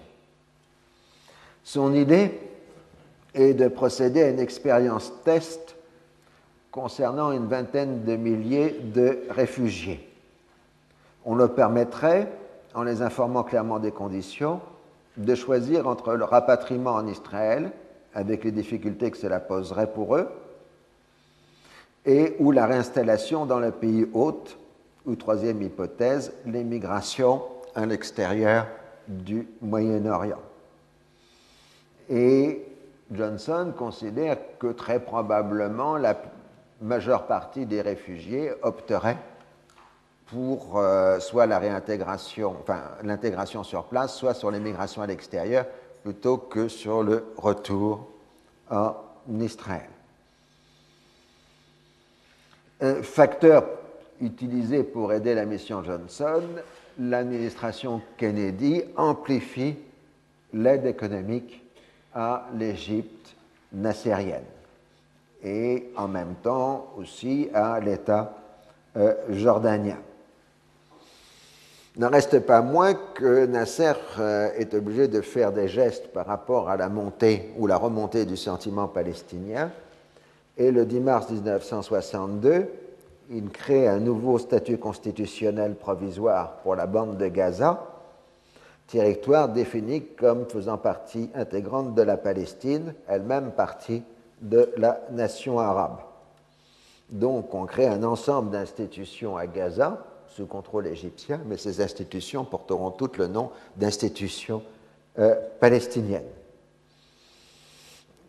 Son idée est de procéder à une expérience test concernant une vingtaine de milliers de réfugiés. On le permettrait, en les informant clairement des conditions, de choisir entre le rapatriement en Israël, avec les difficultés que cela poserait pour eux, et ou la réinstallation dans le pays hôte, ou troisième hypothèse, l'émigration à l'extérieur du Moyen-Orient. Et Johnson considère que très probablement la majeure partie des réfugiés opteraient pour euh, soit la réintégration, l'intégration sur place, soit sur l'émigration à l'extérieur, plutôt que sur le retour en Israël. Un facteur utilisé pour aider la mission Johnson, l'administration Kennedy amplifie l'aide économique à l'Égypte nassérienne et en même temps aussi à l'État euh, jordanien. N'en reste pas moins que Nasser euh, est obligé de faire des gestes par rapport à la montée ou la remontée du sentiment palestinien et le 10 mars 1962, il crée un nouveau statut constitutionnel provisoire pour la bande de Gaza, territoire défini comme faisant partie intégrante de la Palestine, elle-même partie de la nation arabe. Donc on crée un ensemble d'institutions à Gaza, sous contrôle égyptien, mais ces institutions porteront toutes le nom d'institutions euh, palestiniennes.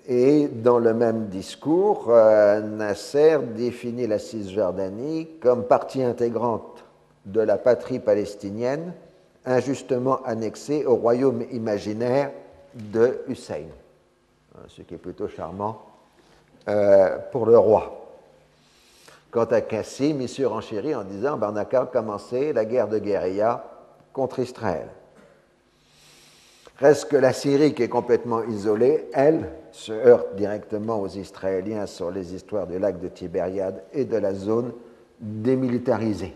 Et dans le même discours, euh, Nasser définit la Cisjordanie comme partie intégrante de la patrie palestinienne, injustement annexée au royaume imaginaire de Hussein, ce qui est plutôt charmant euh, pour le roi. Quant à Cassim, il surenchérit en disant ben, on a commencé la guerre de guérilla contre Israël. Reste que la Syrie, qui est complètement isolée, elle, se heurte directement aux Israéliens sur les histoires du lac de Tibériade et de la zone démilitarisée,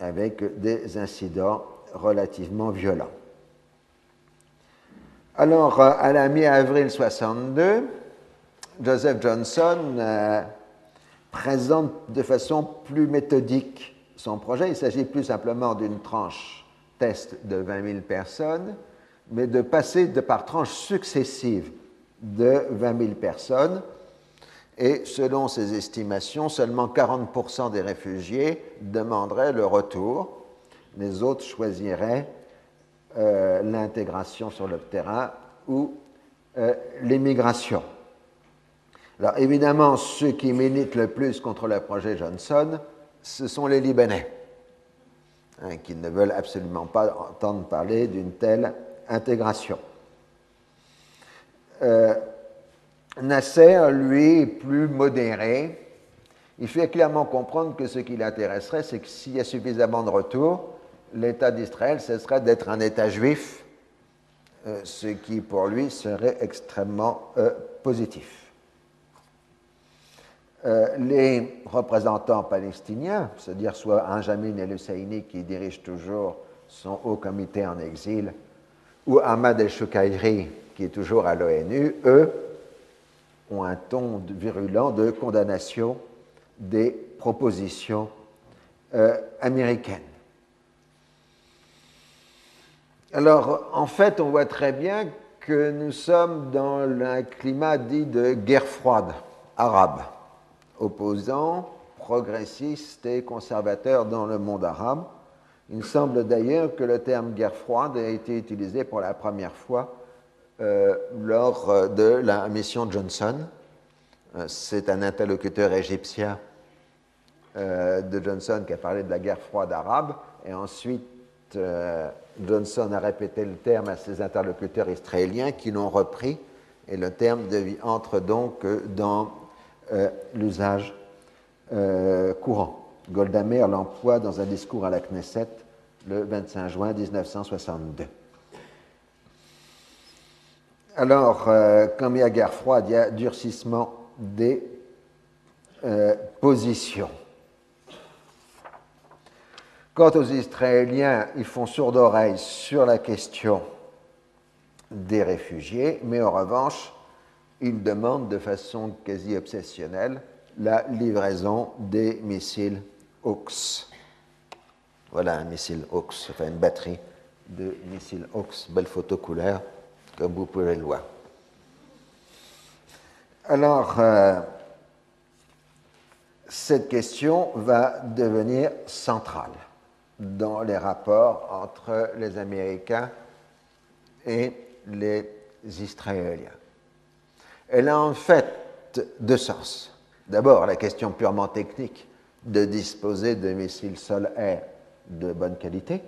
avec des incidents relativement violents. Alors, euh, à la mi-avril 62, Joseph Johnson euh, présente de façon plus méthodique son projet. Il s'agit plus simplement d'une tranche test de 20 000 personnes, mais de passer de par tranches successives de 20 000 personnes. Et selon ses estimations, seulement 40% des réfugiés demanderaient le retour. Les autres choisiraient euh, l'intégration sur le terrain ou euh, l'immigration. Alors évidemment, ceux qui militent le plus contre le projet Johnson, ce sont les Libanais, hein, qui ne veulent absolument pas entendre parler d'une telle intégration. Euh, Nasser, lui, est plus modéré. Il fait clairement comprendre que ce qui l'intéresserait, c'est que s'il y a suffisamment de retours, l'État d'Israël cesserait d'être un État juif, euh, ce qui pour lui serait extrêmement euh, positif. Les représentants palestiniens, c'est-à-dire soit Anjamin el-Husseini qui dirige toujours son haut comité en exil, ou Ahmad el-Shukairi qui est toujours à l'ONU, eux ont un ton virulent de condamnation des propositions euh, américaines. Alors, en fait, on voit très bien que nous sommes dans un climat dit de guerre froide arabe, opposant progressistes et conservateurs dans le monde arabe. Il semble d'ailleurs que le terme guerre froide a été utilisé pour la première fois euh, lors euh, de la mission Johnson. Euh, c'est un interlocuteur égyptien de Johnson qui a parlé de la guerre froide arabe, et ensuite Johnson a répété le terme à ses interlocuteurs israéliens qui l'ont repris, et le terme entre donc dans l'usage courant. Golda Meir l'emploie dans un discours à la Knesset le 25 juin 1962. Alors, euh, comme il y a guerre froide, il y a durcissement des euh, positions. Quant aux Israéliens, ils font sourde oreille sur la question des réfugiés, mais en revanche, ils demandent de façon quasi obsessionnelle la livraison des missiles Hawks. Voilà un missile Hawks, enfin une batterie de missiles Hawks, belle photo couleur comme vous pouvez le voir. Alors, euh, cette question va devenir centrale dans les rapports entre les Américains et les Israéliens. Elle a en fait deux sens. D'abord, la question purement technique de disposer de missiles sol-air de bonne qualité,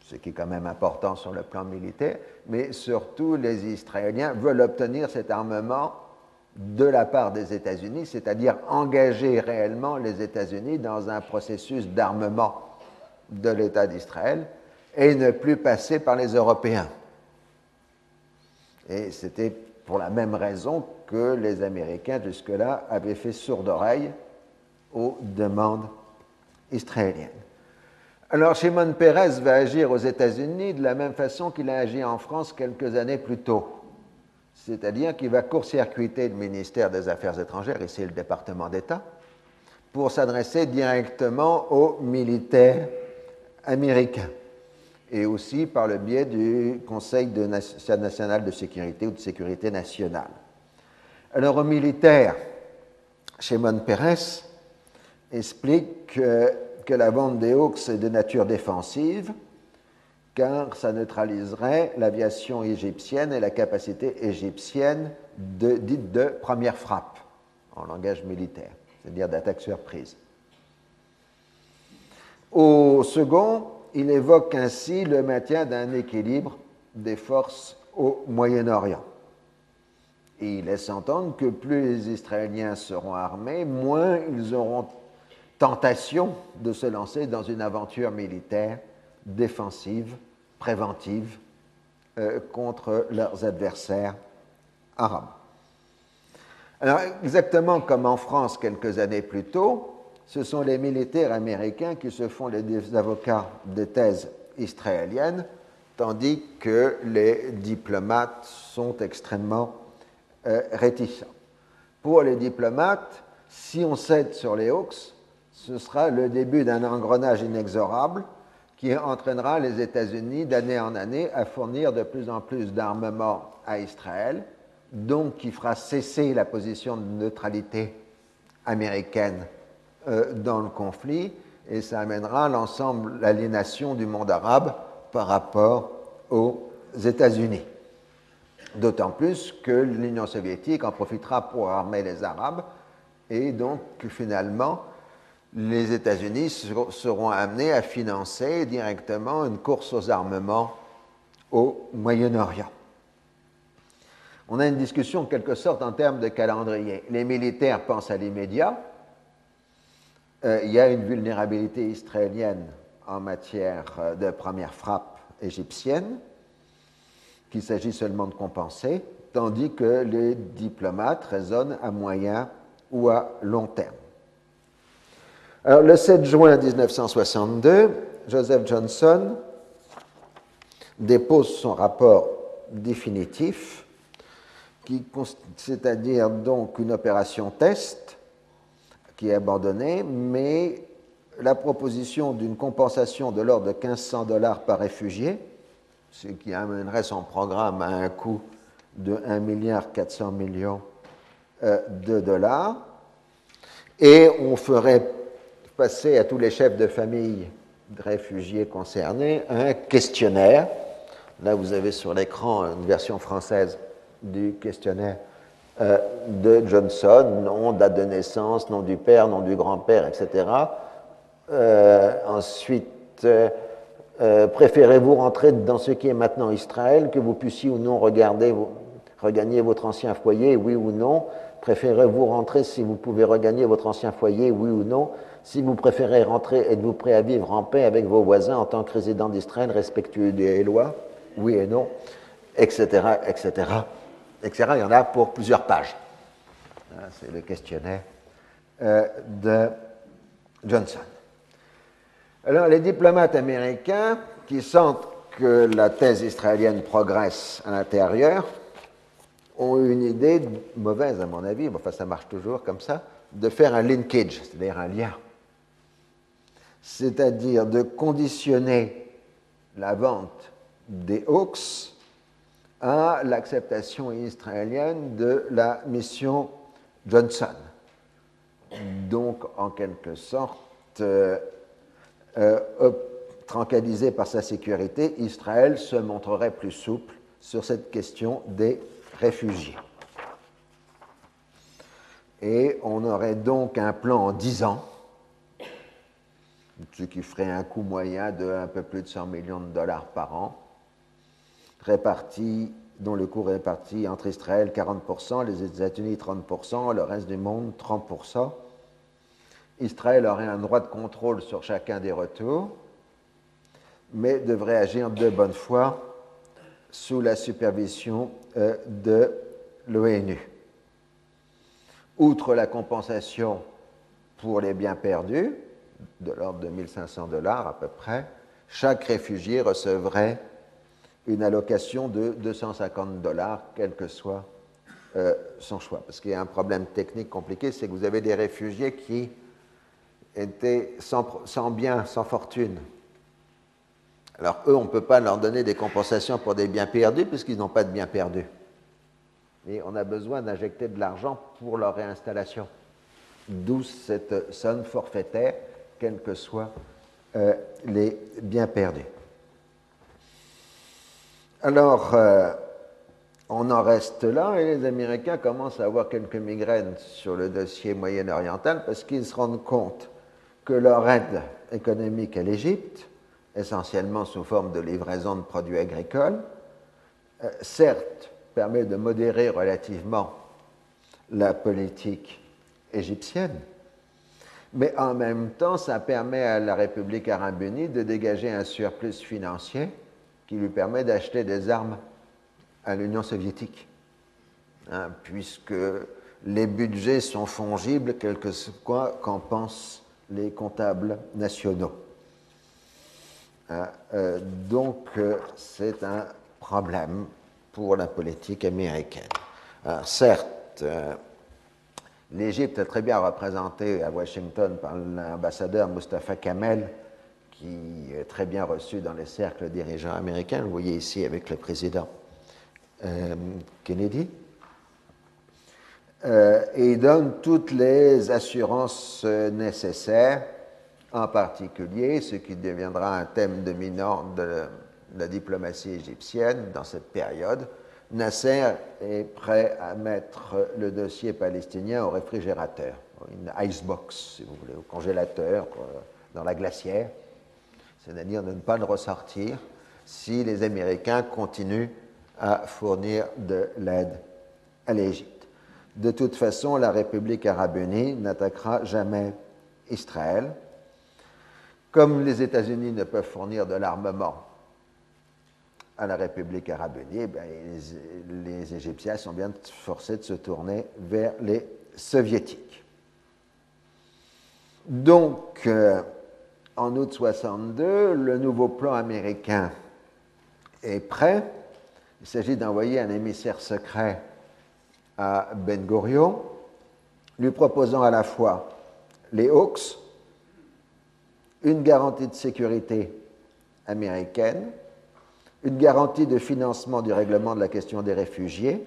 ce qui est quand même important sur le plan militaire, mais surtout les Israéliens veulent obtenir cet armement de la part des États-Unis, c'est-à-dire engager réellement les États-Unis dans un processus d'armement de l'État d'Israël et ne plus passer par les Européens. Et c'était pour la même raison que les Américains jusque-là avaient fait sourde oreille aux demandes israéliennes. Alors Shimon Peres va agir aux États-Unis de la même façon qu'il a agi en France quelques années plus tôt. C'est-à-dire qu'il va court-circuiter le ministère des Affaires étrangères, ici le département d'État, pour s'adresser directement aux militaires américains et aussi par le biais du Conseil national de sécurité ou de sécurité nationale. Alors aux militaires, Shimon Peres explique que la vente des Hawks est de nature défensive, car ça neutraliserait l'aviation égyptienne et la capacité égyptienne dite de première frappe, en langage militaire, c'est-à-dire d'attaque surprise. Au second, il évoque ainsi le maintien d'un équilibre des forces au Moyen-Orient. Il laisse entendre que plus les Israéliens seront armés, moins ils auront tentation de se lancer dans une aventure militaire défensive, préventive euh, contre leurs adversaires arabes. Alors, exactement comme en France quelques années plus tôt, ce sont les militaires américains qui se font les avocats des thèses israéliennes, tandis que les diplomates sont extrêmement euh, réticents. Pour les diplomates, si on cède sur les Hawks, ce sera le début d'un engrenage inexorable qui entraînera les États-Unis d'année en année à fournir de plus en plus d'armement à Israël, donc qui fera cesser la position de neutralité américaine euh, dans le conflit, et ça amènera l'ensemble, l'aliénation du monde arabe par rapport aux États-Unis. D'autant plus que l'Union soviétique en profitera pour armer les Arabes, et donc finalement, les États-Unis seront amenés à financer directement une course aux armements au Moyen-Orient. On a une discussion en quelque sorte en termes de calendrier. Les militaires pensent à l'immédiat. Euh, il y a une vulnérabilité israélienne en matière euh, de première frappe égyptienne qu'il s'agit seulement de compenser, tandis que les diplomates raisonnent à moyen ou à long terme. Alors, le 7 juin 1962, Joseph Johnson dépose son rapport définitif, c'est-à-dire donc une opération test qui est abandonnée, mais la proposition d'une compensation de l'ordre de 1500 dollars par réfugié, ce qui amènerait son programme à un coût de 1 milliard 400 millions euh, de dollars, et on ferait passer à tous les chefs de famille de réfugiés concernés un questionnaire. Là, vous avez sur l'écran une version française du questionnaire euh, de Johnson, nom, date de naissance, nom du père, nom du grand-père, etc. Euh, ensuite, euh, préférez-vous rentrer dans ce qui est maintenant Israël, que vous puissiez ou non regarder, regagner votre ancien foyer, oui ou non Préférez-vous rentrer si vous pouvez regagner votre ancien foyer, oui ou non si vous préférez rentrer, êtes-vous prêt à vivre en paix avec vos voisins en tant que résident d'Israël, respectueux des lois Oui et non, etc., etc., etc. Il y en a pour plusieurs pages. Hein, c'est le questionnaire euh, de Johnson. Alors, les diplomates américains qui sentent que la thèse israélienne progresse à l'intérieur ont une idée mauvaise, à mon avis, enfin ça marche toujours comme ça, de faire un linkage, c'est-à-dire un lien c'est-à-dire de conditionner la vente des Hawks à l'acceptation israélienne de la mission Johnson. Donc, en quelque sorte, euh, euh, tranquillisé par sa sécurité, Israël se montrerait plus souple sur cette question des réfugiés. Et on aurait donc un plan en dix ans ce qui ferait un coût moyen de un peu plus de 100 millions de dollars par an, réparti, dont le coût est réparti entre Israël 40%, les États-Unis 30%, le reste du monde 30%. Israël aurait un droit de contrôle sur chacun des retours, mais devrait agir de bonne foi sous la supervision euh, de l'ONU. Outre la compensation pour les biens perdus, de l'ordre de 1500 dollars à peu près, chaque réfugié recevrait une allocation de 250 dollars, quel que soit euh, son choix. Parce qu'il y a un problème technique compliqué, c'est que vous avez des réfugiés qui étaient sans, biens, sans fortune. Alors eux, on ne peut pas leur donner des compensations pour des biens perdus puisqu'ils n'ont pas de biens perdus. Et on a besoin d'injecter de l'argent pour leur réinstallation. D'où cette somme forfaitaire quels que soient euh, les biens perdus. Alors, euh, on en reste là et les Américains commencent à avoir quelques migraines sur le dossier moyen-oriental parce qu'ils se rendent compte que leur aide économique à l'Égypte, essentiellement sous forme de livraison de produits agricoles, euh, certes permet de modérer relativement la politique égyptienne, mais en même temps, ça permet à la République arabe unie de dégager un surplus financier qui lui permet d'acheter des armes à l'Union soviétique, hein, puisque les budgets sont fongibles, quel que soit qu'en pensent les comptables nationaux. Hein, euh, donc, euh, c'est un problème pour la politique américaine. certes, euh, l'Égypte est très bien représentée à Washington par l'ambassadeur Mustafa Kamel, qui est très bien reçu dans les cercles dirigeants américains. Vous voyez ici avec le président Kennedy. Euh, et donne toutes les assurances euh, nécessaires, en particulier ce qui deviendra un thème dominant de la diplomatie égyptienne dans cette période. Nasser est prêt à mettre le dossier palestinien au réfrigérateur, une icebox, si vous voulez, au congélateur, dans la glacière, c'est-à-dire de ne pas le ressortir si les Américains continuent à fournir de l'aide à l'Égypte. De toute façon, la République arabe unie n'attaquera jamais Israël. Comme les États-Unis ne peuvent fournir de l'armement à la République arabe unie, eh les, Égyptiens sont bien forcés de se tourner vers les Soviétiques. Donc, euh, en août 62, le nouveau plan américain est prêt. Il s'agit d'envoyer un émissaire secret à Ben Gurion, lui proposant à la fois les Hawks, une garantie de sécurité américaine, une garantie de financement du règlement de la question des réfugiés,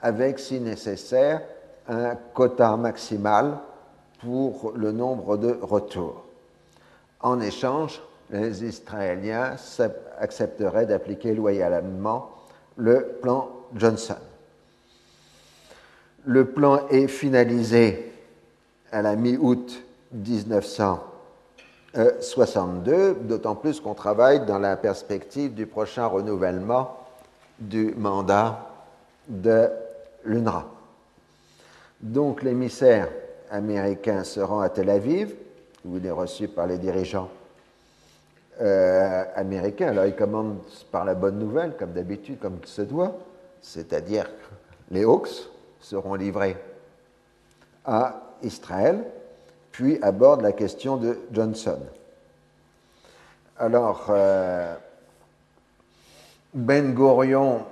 avec, si nécessaire, un quota maximal pour le nombre de retours. En échange, les Israéliens accepteraient d'appliquer loyalement le plan Johnson. Le plan est finalisé à la mi-août 1962, d'autant plus qu'on travaille dans la perspective du prochain renouvellement du mandat de l'UNRWA. Donc l'émissaire américain se rend à Tel Aviv, il est reçu par les dirigeants euh, américains. Alors il commence par la bonne nouvelle, comme d'habitude, comme il se doit, c'est-à-dire les Hawks, seront livrés à Israël, puis aborde la question de Johnson. Alors, euh, Ben Gurion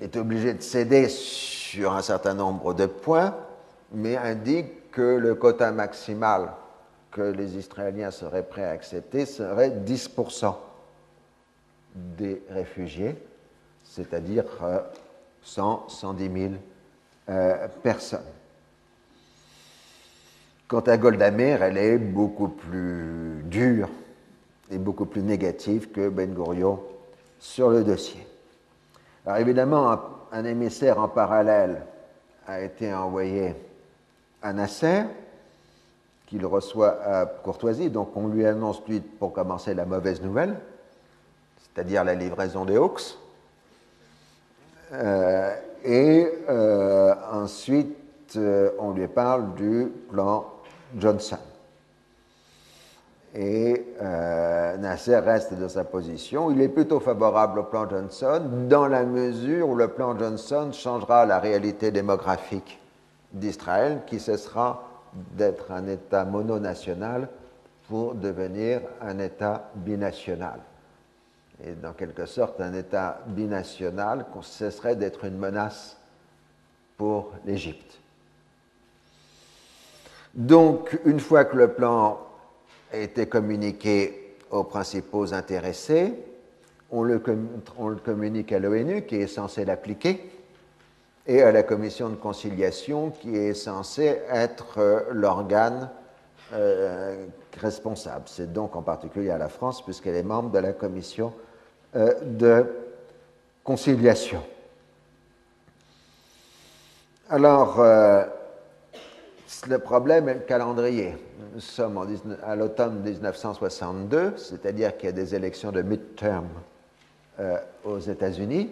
est obligé de céder sur un certain nombre de points, mais indique que le quota maximal que les Israéliens seraient prêts à accepter serait 10% des réfugiés, c'est-à-dire euh, 100, 110 000 personnes. Quant à Golda Meir, elle est beaucoup plus dure et beaucoup plus négative que Ben Gurion sur le dossier. Alors évidemment, un, émissaire en parallèle a été envoyé à Nasser, qu'il reçoit à courtoisie, donc on lui annonce lui pour commencer la mauvaise nouvelle, c'est-à-dire la livraison des Hawks. Euh, et euh, ensuite, euh, on lui parle du plan Johnson. Et Nasser reste de sa position. Il est plutôt favorable au plan Johnson dans la mesure où le plan Johnson changera la réalité démographique d'Israël qui cessera d'être un État mononational pour devenir un État binational et dans quelque sorte un État binational cesserait d'être une menace pour l'Égypte. Donc, une fois que le plan a été communiqué aux principaux intéressés, on le, communique à l'ONU qui est censé l'appliquer et à la commission de conciliation qui est censée être euh, l'organe euh, responsable. C'est donc en particulier à la France puisqu'elle est membre de la commission euh, de conciliation. Alors, le problème est le calendrier. Nous sommes à l'automne 1962, c'est-à-dire qu'il y a des élections de midterm aux États-Unis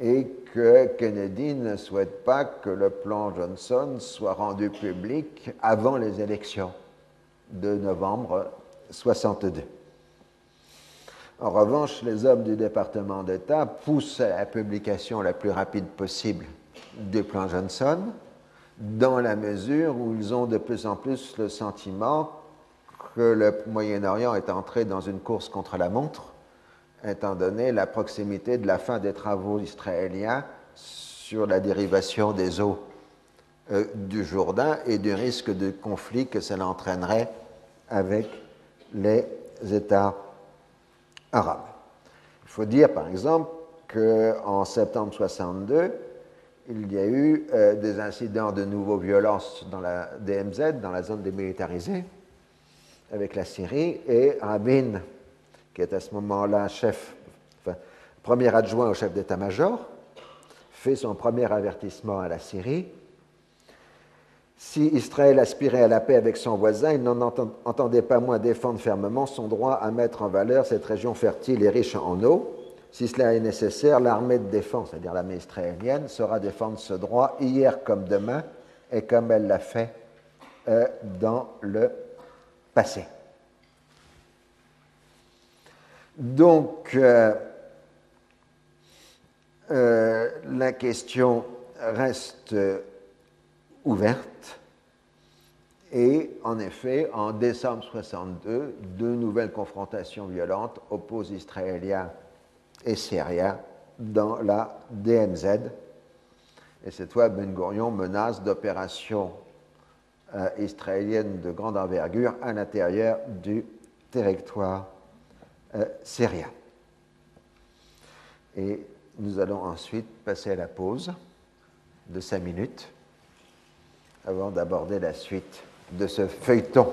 et que Kennedy ne souhaite pas que le plan Johnson soit rendu public avant les élections de novembre 62. En revanche, les hommes du département d'État poussent à la publication la plus rapide possible du plan Johnson, dans la mesure où ils ont de plus en plus le sentiment que le Moyen-Orient est entré dans une course contre la montre, étant donné la proximité de la fin des travaux israéliens sur la dérivation des eaux euh, du Jourdain et du risque de conflit que cela entraînerait avec les États arabes. Il faut dire, par exemple, qu'en septembre 62, il y a eu euh, des incidents de nouveau violences dans la DMZ, dans la zone démilitarisée, avec la Syrie, et Rabin, qui est à ce moment-là chef, premier adjoint au chef d'état-major, fait son premier avertissement à la Syrie. Si Israël aspirait à la paix avec son voisin, il n'en entendait pas moins défendre fermement son droit à mettre en valeur cette région fertile et riche en eau. Si cela est nécessaire, l'armée de défense, c'est-à-dire l'armée israélienne, saura défendre ce droit hier comme demain et comme elle l'a fait euh, dans le passé. Donc, euh, euh, la question reste ouverte. Et en effet, en décembre 62, deux nouvelles confrontations violentes opposent Israéliens et Syriens dans la DMZ. Et cette fois, Ben Gurion menace d'opérations euh, israéliennes de grande envergure à l'intérieur du territoire euh, syrien. Et nous allons ensuite passer à la pause de cinq minutes avant d'aborder la suite de ce feuilleton.